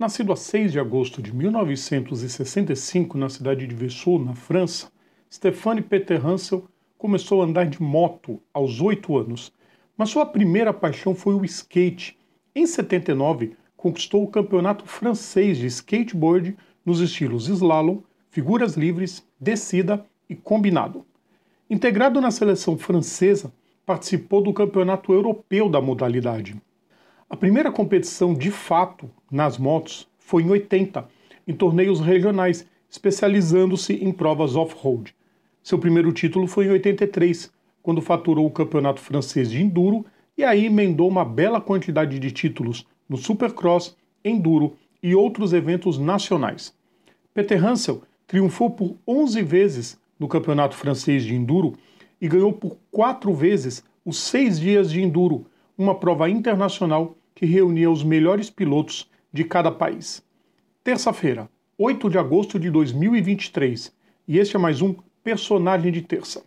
Nascido a 6 de agosto de 1965 na cidade de Vesoul, na França, Stéphane Peter Hansel começou a andar de moto aos 8 anos, mas sua primeira paixão foi o skate. Em 79, conquistou o campeonato francês de skateboard nos estilos slalom, figuras livres, descida e combinado. Integrado na seleção francesa, participou do campeonato europeu da modalidade. A primeira competição de fato nas motos foi em 80, em torneios regionais, especializando-se em provas off-road. Seu primeiro título foi em 83, quando faturou o campeonato francês de enduro e aí emendou uma bela quantidade de títulos no Supercross, Enduro e outros eventos nacionais. Peter Hansel triunfou por 11 vezes no campeonato francês de enduro e ganhou por quatro vezes os seis dias de enduro, uma prova internacional que reunia os melhores pilotos de cada país. Terça-feira, 8 de agosto de 2023, e este é mais um Personagem de Terça.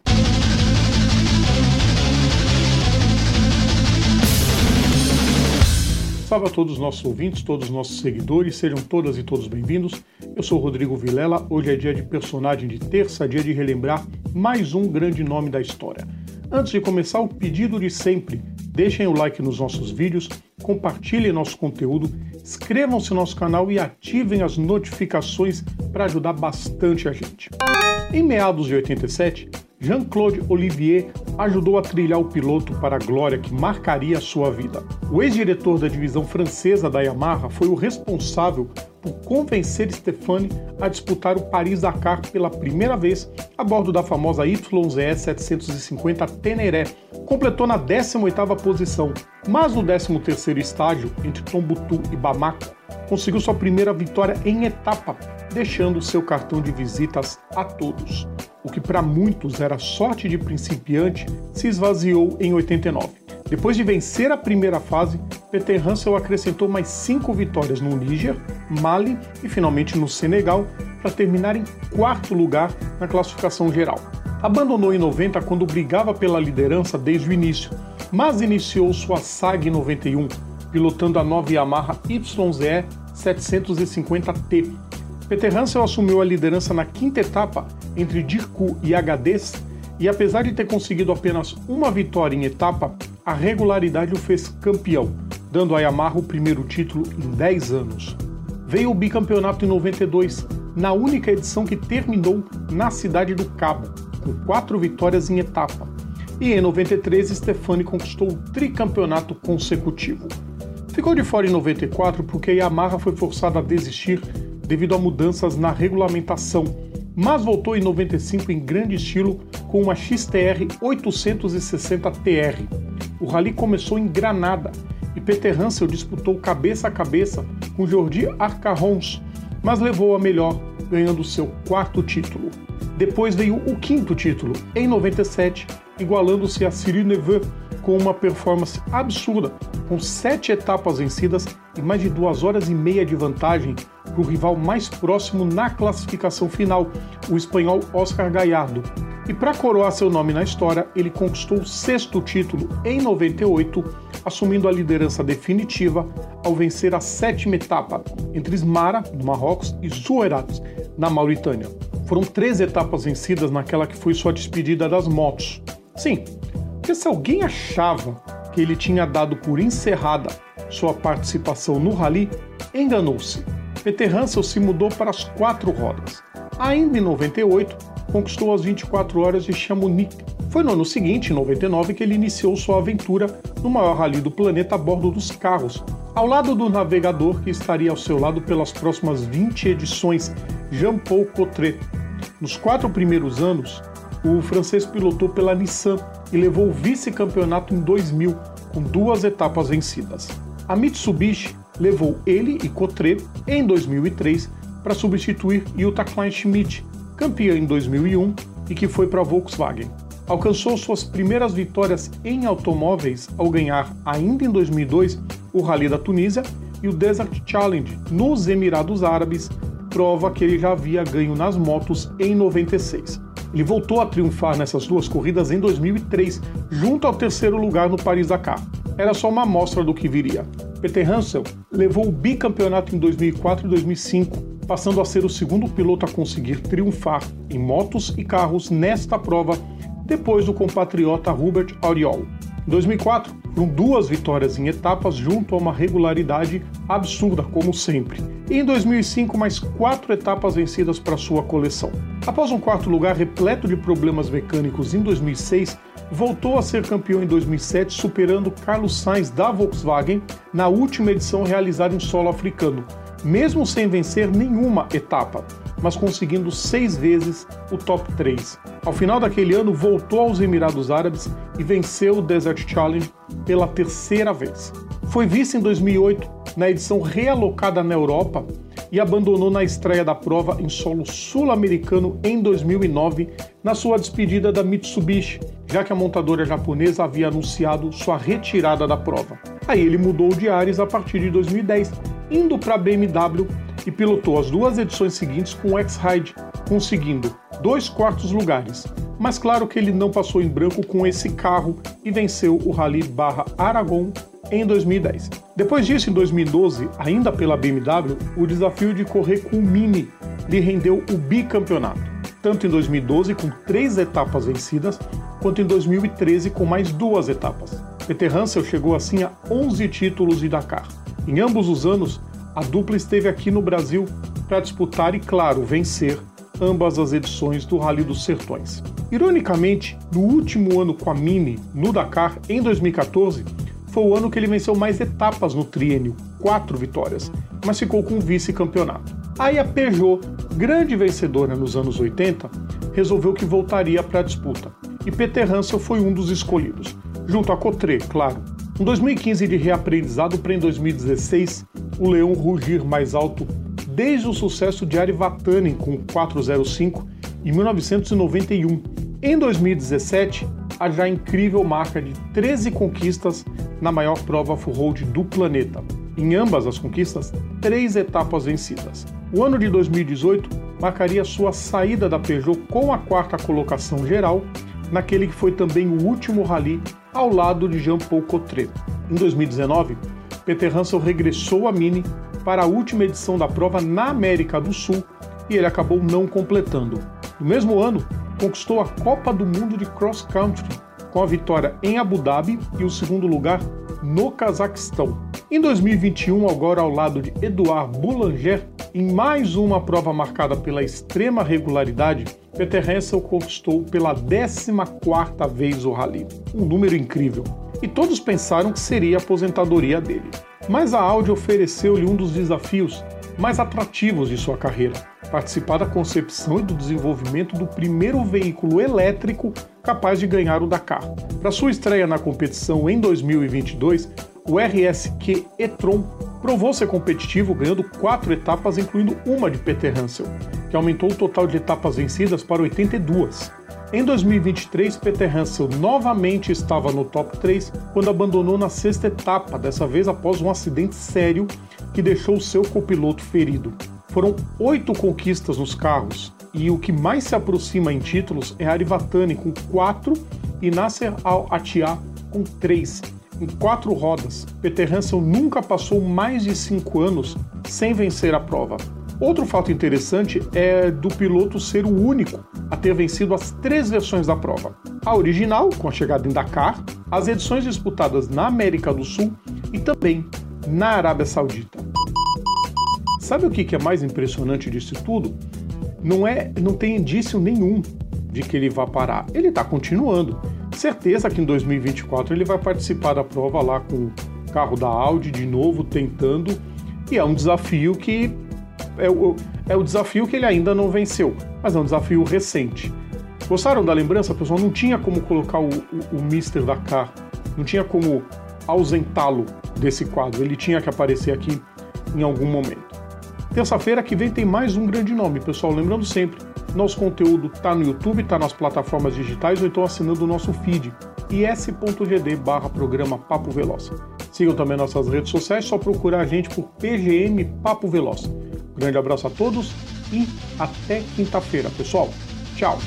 Salve a todos os nossos ouvintes, todos os nossos seguidores, sejam todas e todos bem-vindos. Eu sou Rodrigo Vilela, hoje é dia de personagem de terça, dia de relembrar mais um grande nome da história. Antes de começar, o pedido de sempre: deixem o like nos nossos vídeos, compartilhem nosso conteúdo, inscrevam-se no nosso canal e ativem as notificações para ajudar bastante a gente. Em meados de 87, Jean-Claude Olivier ajudou a trilhar o piloto para a glória que marcaria a sua vida. O ex-diretor da divisão francesa da Yamaha foi o responsável por convencer Stefani a disputar o Paris-Dakar pela primeira vez a bordo da famosa YZE 750 Teneré. Completou na 18ª posição, mas no 13º estágio, entre Tombutu e Bamako, conseguiu sua primeira vitória em etapa, deixando seu cartão de visitas a todos. O que para muitos era sorte de principiante se esvaziou em 89. Depois de vencer a primeira fase, Peter Hansel acrescentou mais cinco vitórias no Níger, Mali e finalmente no Senegal para terminar em quarto lugar na classificação geral. Abandonou em 90 quando brigava pela liderança desde o início, mas iniciou sua saga em 91, pilotando a nova Yamaha YZE 750T. Peter Hansel assumiu a liderança na quinta etapa entre Dirku e HDs e apesar de ter conseguido apenas uma vitória em etapa, a regularidade o fez campeão, dando a Yamaha o primeiro título em 10 anos. Veio o bicampeonato em 92, na única edição que terminou na cidade do Cabo, com quatro vitórias em etapa. E em 93, Stefani conquistou o tricampeonato consecutivo. Ficou de fora em 94 porque a Yamaha foi forçada a desistir devido a mudanças na regulamentação, mas voltou em 95 em grande estilo com uma XTR 860 TR. O rally começou em Granada e Peter Hansel disputou cabeça a cabeça com Jordi Arcarons, mas levou a melhor, ganhando seu quarto título. Depois veio o quinto título, em 97, igualando-se a Cyril Neveu com uma performance absurda, com sete etapas vencidas e mais de duas horas e meia de vantagem para o rival mais próximo na classificação final, o espanhol Oscar Gallardo. E para coroar seu nome na história, ele conquistou o sexto título em 98, assumindo a liderança definitiva ao vencer a sétima etapa entre Smara, no Marrocos, e Suerat, na Mauritânia. Foram três etapas vencidas naquela que foi sua despedida das motos. Sim, porque se alguém achava que ele tinha dado por encerrada sua participação no rally, enganou-se. Peter Hansel se mudou para as quatro rodas. Ainda em 98, conquistou as 24 horas de Chamonix. Foi no ano seguinte, em 99, que ele iniciou sua aventura no maior rally do planeta a bordo dos carros, ao lado do navegador que estaria ao seu lado pelas próximas 20 edições, Jean-Paul Cottret. Nos quatro primeiros anos, o francês pilotou pela Nissan e levou o vice-campeonato em 2000, com duas etapas vencidas. A Mitsubishi levou ele e Cottret em 2003 para substituir Jutta Kleinschmidt, campeã em 2001 e que foi para a Volkswagen. Alcançou suas primeiras vitórias em automóveis ao ganhar, ainda em 2002, o Rally da Tunísia e o Desert Challenge nos Emirados Árabes, prova que ele já havia ganho nas motos em 96. Ele voltou a triunfar nessas duas corridas em 2003, junto ao terceiro lugar no Paris-Dakar. Era só uma amostra do que viria. Peter Hansel levou o bicampeonato em 2004 e 2005, passando a ser o segundo piloto a conseguir triunfar em motos e carros nesta prova, depois do compatriota Hubert Auriol. Em 2004, foram duas vitórias em etapas junto a uma regularidade absurda, como sempre. E em 2005, mais quatro etapas vencidas para sua coleção. Após um quarto lugar repleto de problemas mecânicos em 2006, voltou a ser campeão em 2007, superando Carlos Sainz da Volkswagen na última edição realizada em solo africano, mesmo sem vencer nenhuma etapa, mas conseguindo seis vezes o top 3. Ao final daquele ano, voltou aos Emirados Árabes e venceu o Desert Challenge pela terceira vez. Foi vice em 2008 na edição realocada na Europa e abandonou na estreia da prova em solo sul-americano em 2009, na sua despedida da Mitsubishi, já que a montadora japonesa havia anunciado sua retirada da prova. Aí ele mudou de ares a partir de 2010, indo para a BMW e pilotou as duas edições seguintes com o X-Ride, conseguindo dois quartos lugares. Mas claro que ele não passou em branco com esse carro e venceu o Rally Barra Aragon em 2010. Depois disso, em 2012, ainda pela BMW, o desafio de correr com o Mini lhe rendeu o bicampeonato, tanto em 2012 com três etapas vencidas, quanto em 2013 com mais duas etapas. Peter Hansel chegou assim a 11 títulos de Dakar. Em ambos os anos, a dupla esteve aqui no Brasil para disputar e, claro, vencer ambas as edições do Rally dos Sertões. Ironicamente, no último ano com a Mini, no Dakar, em 2014, foi o ano que ele venceu mais etapas no triênio, quatro vitórias, mas ficou com vice-campeonato. Aí a Peugeot, grande vencedora nos anos 80, resolveu que voltaria para a disputa, e Peter Hansel foi um dos escolhidos, junto a Cotré, claro. Um 2015 de reaprendizado para em 2016 o leão rugir mais alto desde o sucesso de Ari Vatanen com 405 em 1991. Em 2017, a já incrível marca de 13 conquistas na maior prova full-road do planeta. Em ambas as conquistas, três etapas vencidas. O ano de 2018 marcaria sua saída da Peugeot com a quarta colocação geral, naquele que foi também o último rally ao lado de Jean-Paul Cottret. Em 2019, Peter Hansel regressou à Mini para a última edição da prova na América do Sul e ele acabou não completando. No mesmo ano, conquistou a Copa do Mundo de Cross Country com a vitória em Abu Dhabi e o segundo lugar no Cazaquistão. Em 2021, agora ao lado de Eduard Boulanger, em mais uma prova marcada pela extrema regularidade, Peter Hansel conquistou pela 14ª vez o rally. Um número incrível. E todos pensaram que seria a aposentadoria dele. Mas a Audi ofereceu-lhe um dos desafios mais atrativos de sua carreira: participar da concepção e do desenvolvimento do primeiro veículo elétrico capaz de ganhar o Dakar. Para sua estreia na competição em 2022, o RSQ e-tron provou ser competitivo, ganhando quatro etapas, incluindo uma de Peter Hansel, que aumentou o total de etapas vencidas para 82. Em 2023, Peter Hansel novamente estava no top 3 quando abandonou na sexta etapa, dessa vez após um acidente sério que deixou seu copiloto ferido. Foram oito conquistas nos carros, e o que mais se aproxima em títulos é Arivatani com quatro e Nasser Al-Attiyah com três, em quatro rodas. Peter Hansel nunca passou mais de cinco anos sem vencer a prova. Outro fato interessante é do piloto ser o único a ter vencido as três versões da prova: a original, com a chegada em Dakar, as edições disputadas na América do Sul e também na Arábia Saudita. Sabe o que é mais impressionante disso tudo? Não é, não tem indício nenhum de que ele vá parar. Ele está continuando. Certeza que em 2024 ele vai participar da prova lá com o carro da Audi de novo, tentando. E é um desafio que é o, é o desafio que ele ainda não venceu, mas é um desafio recente. Gostaram da lembrança, pessoal? Não tinha como colocar o, o, o Mister Dakar, não tinha como ausentá-lo desse quadro, ele tinha que aparecer aqui em algum momento. Terça-feira que vem tem mais um grande nome, pessoal. Lembrando sempre, nosso conteúdo está no YouTube, está nas plataformas digitais ou então assinando o nosso feed is.gd barra programa Papo Veloz. Sigam também nossas redes sociais, só procurar a gente por PGM Papo Veloz. Grande abraço a todos e até quinta-feira, pessoal. Tchau!